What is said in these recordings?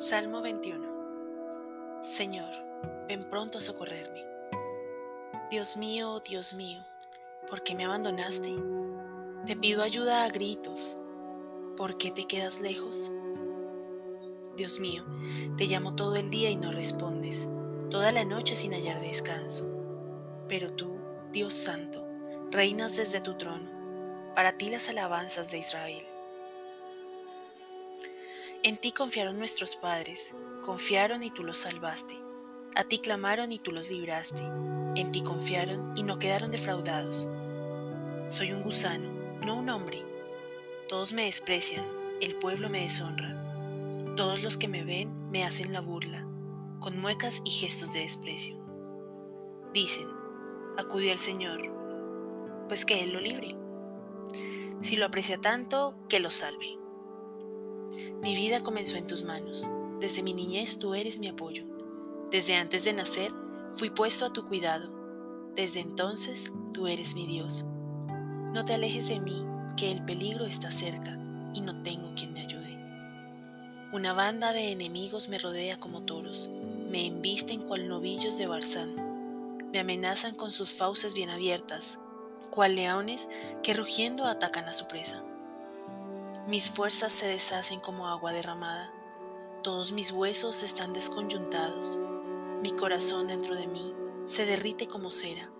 Salmo 21 Señor, ven pronto a socorrerme. Dios mío, Dios mío, ¿por qué me abandonaste? Te pido ayuda a gritos. ¿Por qué te quedas lejos? Dios mío, te llamo todo el día y no respondes, toda la noche sin hallar descanso. Pero tú, Dios Santo, reinas desde tu trono, para ti las alabanzas de Israel. En ti confiaron nuestros padres, confiaron y tú los salvaste. A ti clamaron y tú los libraste. En ti confiaron y no quedaron defraudados. Soy un gusano, no un hombre. Todos me desprecian, el pueblo me deshonra. Todos los que me ven me hacen la burla, con muecas y gestos de desprecio. Dicen, acudió al Señor, pues que Él lo libre. Si lo aprecia tanto, que lo salve. Mi vida comenzó en tus manos. Desde mi niñez tú eres mi apoyo. Desde antes de nacer fui puesto a tu cuidado. Desde entonces tú eres mi Dios. No te alejes de mí, que el peligro está cerca y no tengo quien me ayude. Una banda de enemigos me rodea como toros, me embisten cual novillos de Barzán, me amenazan con sus fauces bien abiertas, cual leones que rugiendo atacan a su presa. Mis fuerzas se deshacen como agua derramada, todos mis huesos están desconyuntados, mi corazón dentro de mí se derrite como cera,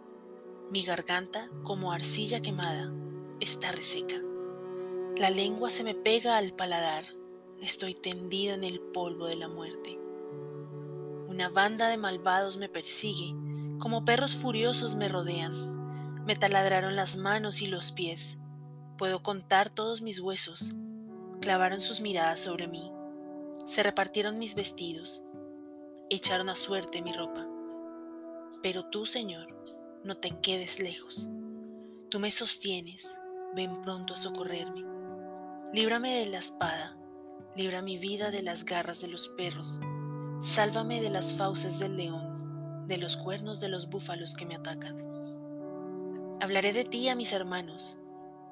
mi garganta como arcilla quemada está reseca. La lengua se me pega al paladar, estoy tendido en el polvo de la muerte. Una banda de malvados me persigue, como perros furiosos me rodean, me taladraron las manos y los pies, Puedo contar todos mis huesos. Clavaron sus miradas sobre mí. Se repartieron mis vestidos. Echaron a suerte mi ropa. Pero tú, Señor, no te quedes lejos. Tú me sostienes. Ven pronto a socorrerme. Líbrame de la espada. Libra mi vida de las garras de los perros. Sálvame de las fauces del león, de los cuernos de los búfalos que me atacan. Hablaré de ti a mis hermanos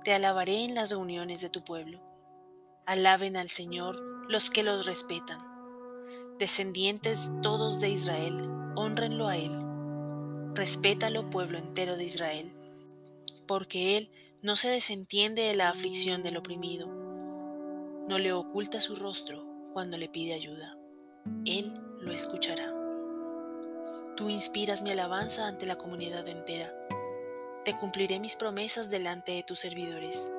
te alabaré en las reuniones de tu pueblo. Alaben al Señor los que los respetan. Descendientes todos de Israel, honrenlo a Él. Respétalo, pueblo entero de Israel, porque Él no se desentiende de la aflicción del oprimido, no le oculta su rostro cuando le pide ayuda. Él lo escuchará. Tú inspiras mi alabanza ante la comunidad entera te cumpliré mis promesas delante de tus servidores.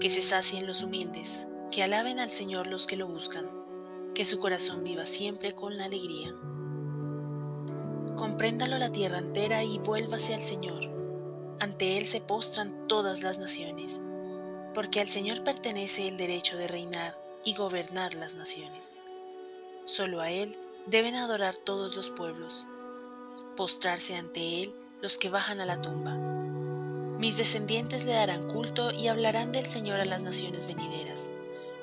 Que se sacien los humildes, que alaben al Señor los que lo buscan, que su corazón viva siempre con la alegría. Compréndalo la tierra entera y vuélvase al Señor. Ante Él se postran todas las naciones, porque al Señor pertenece el derecho de reinar y gobernar las naciones. Solo a Él deben adorar todos los pueblos, postrarse ante Él los que bajan a la tumba mis descendientes le darán culto y hablarán del Señor a las naciones venideras.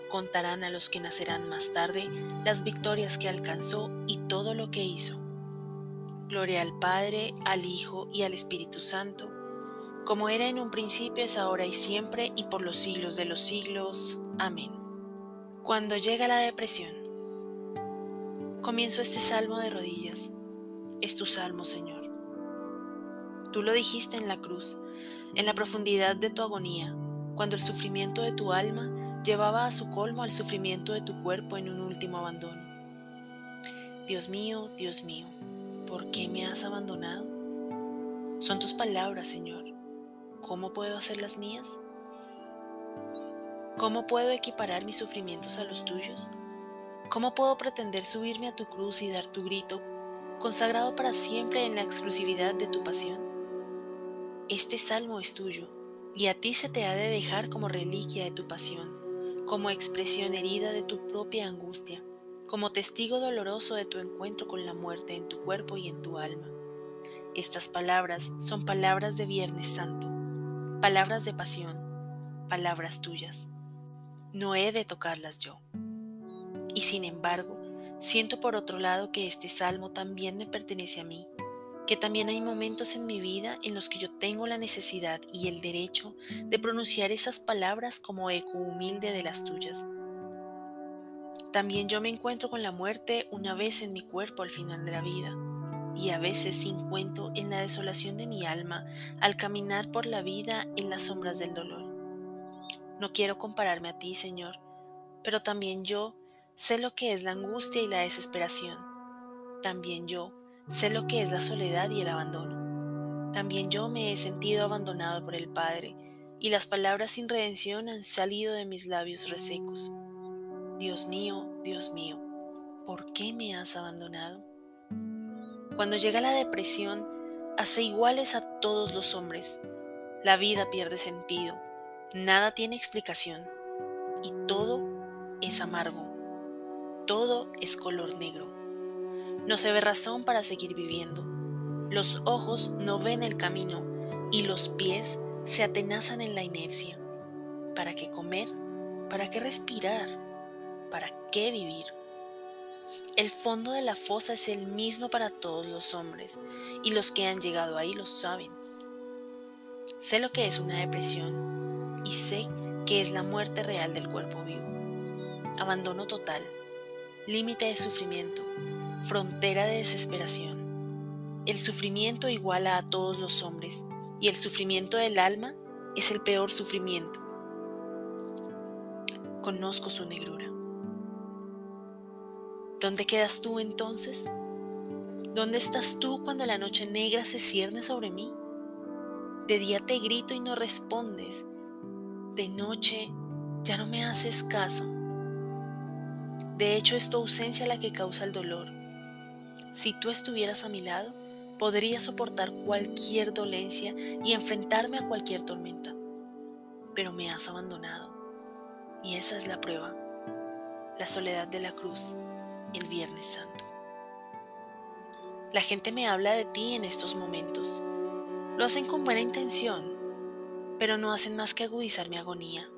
Contarán a los que nacerán más tarde las victorias que alcanzó y todo lo que hizo. Gloria al Padre, al Hijo y al Espíritu Santo, como era en un principio, es ahora y siempre, y por los siglos de los siglos. Amén. Cuando llega la depresión, comienzo este salmo de rodillas. Es tu salmo, Señor. Tú lo dijiste en la cruz, en la profundidad de tu agonía, cuando el sufrimiento de tu alma llevaba a su colmo al sufrimiento de tu cuerpo en un último abandono. Dios mío, Dios mío, ¿por qué me has abandonado? Son tus palabras, Señor. ¿Cómo puedo hacer las mías? ¿Cómo puedo equiparar mis sufrimientos a los tuyos? ¿Cómo puedo pretender subirme a tu cruz y dar tu grito, consagrado para siempre en la exclusividad de tu pasión? Este salmo es tuyo, y a ti se te ha de dejar como reliquia de tu pasión, como expresión herida de tu propia angustia, como testigo doloroso de tu encuentro con la muerte en tu cuerpo y en tu alma. Estas palabras son palabras de Viernes Santo, palabras de pasión, palabras tuyas. No he de tocarlas yo. Y sin embargo, siento por otro lado que este salmo también me pertenece a mí, que también hay momentos en mi vida en los que yo tengo la necesidad y el derecho de pronunciar esas palabras como eco humilde de las tuyas. También yo me encuentro con la muerte una vez en mi cuerpo al final de la vida, y a veces sin cuento en la desolación de mi alma al caminar por la vida en las sombras del dolor. No quiero compararme a ti, Señor, pero también yo sé lo que es la angustia y la desesperación. También yo sé lo que es la soledad y el abandono. También yo me he sentido abandonado por el Padre, y las palabras sin redención han salido de mis labios resecos. Dios mío, Dios mío, ¿por qué me has abandonado? Cuando llega la depresión, hace iguales a todos los hombres. La vida pierde sentido, nada tiene explicación y todo es amargo, todo es color negro. No se ve razón para seguir viviendo. Los ojos no ven el camino y los pies se atenazan en la inercia. ¿Para qué comer? ¿Para qué respirar? ¿Para qué vivir? El fondo de la fosa es el mismo para todos los hombres y los que han llegado ahí lo saben. Sé lo que es una depresión y sé que es la muerte real del cuerpo vivo. Abandono total, límite de sufrimiento, frontera de desesperación. El sufrimiento iguala a todos los hombres y el sufrimiento del alma es el peor sufrimiento. Conozco su negrura. ¿Dónde quedas tú entonces? ¿Dónde estás tú cuando la noche negra se cierne sobre mí? De día te grito y no respondes. De noche ya no me haces caso. De hecho es tu ausencia la que causa el dolor. Si tú estuvieras a mi lado, podría soportar cualquier dolencia y enfrentarme a cualquier tormenta. Pero me has abandonado. Y esa es la prueba. La soledad de la cruz, el Viernes Santo. La gente me habla de ti en estos momentos. Lo hacen con buena intención, pero no hacen más que agudizar mi agonía.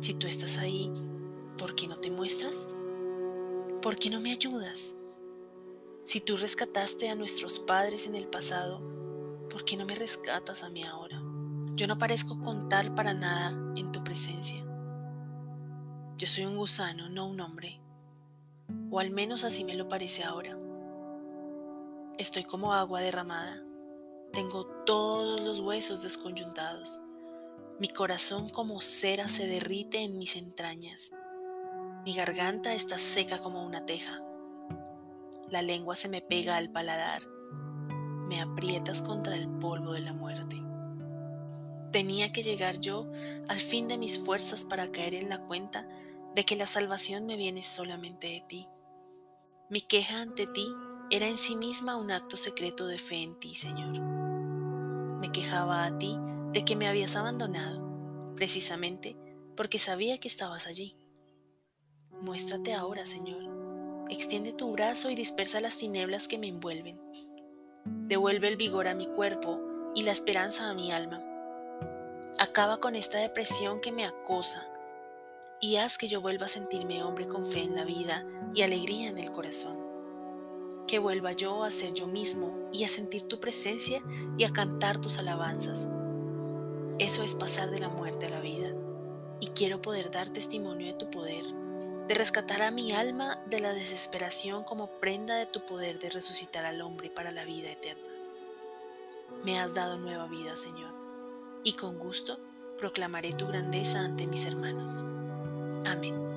Si tú estás ahí, ¿por qué no te muestras? ¿Por qué no me ayudas? Si tú rescataste a nuestros padres en el pasado, ¿por qué no me rescatas a mí ahora? Yo no parezco contar para nada en tu presencia. Yo soy un gusano, no un hombre. O al menos así me lo parece ahora. Estoy como agua derramada. Tengo todos los huesos desconyuntados. Mi corazón como cera se derrite en mis entrañas. Mi garganta está seca como una teja. La lengua se me pega al paladar. Me aprietas contra el polvo de la muerte. Tenía que llegar yo al fin de mis fuerzas para caer en la cuenta de que la salvación me viene solamente de ti. Mi queja ante ti era en sí misma un acto secreto de fe en ti, Señor. Me quejaba a ti de que me habías abandonado, precisamente porque sabía que estabas allí. Muéstrate ahora, Señor Extiende tu brazo y dispersa las tinieblas que me envuelven. Devuelve el vigor a mi cuerpo y la esperanza a mi alma. Acaba con esta depresión que me acosa y haz que yo vuelva a sentirme hombre con fe en la vida y alegría en el corazón. Que vuelva yo a ser yo mismo y a sentir tu presencia y a cantar tus alabanzas. Eso es pasar de la muerte a la vida y quiero poder dar testimonio de tu poder de rescatar a mi alma de la desesperación como prenda de tu poder de resucitar al hombre para la vida eterna. Me has dado nueva vida, Señor, y con gusto proclamaré tu grandeza ante mis hermanos. Amén.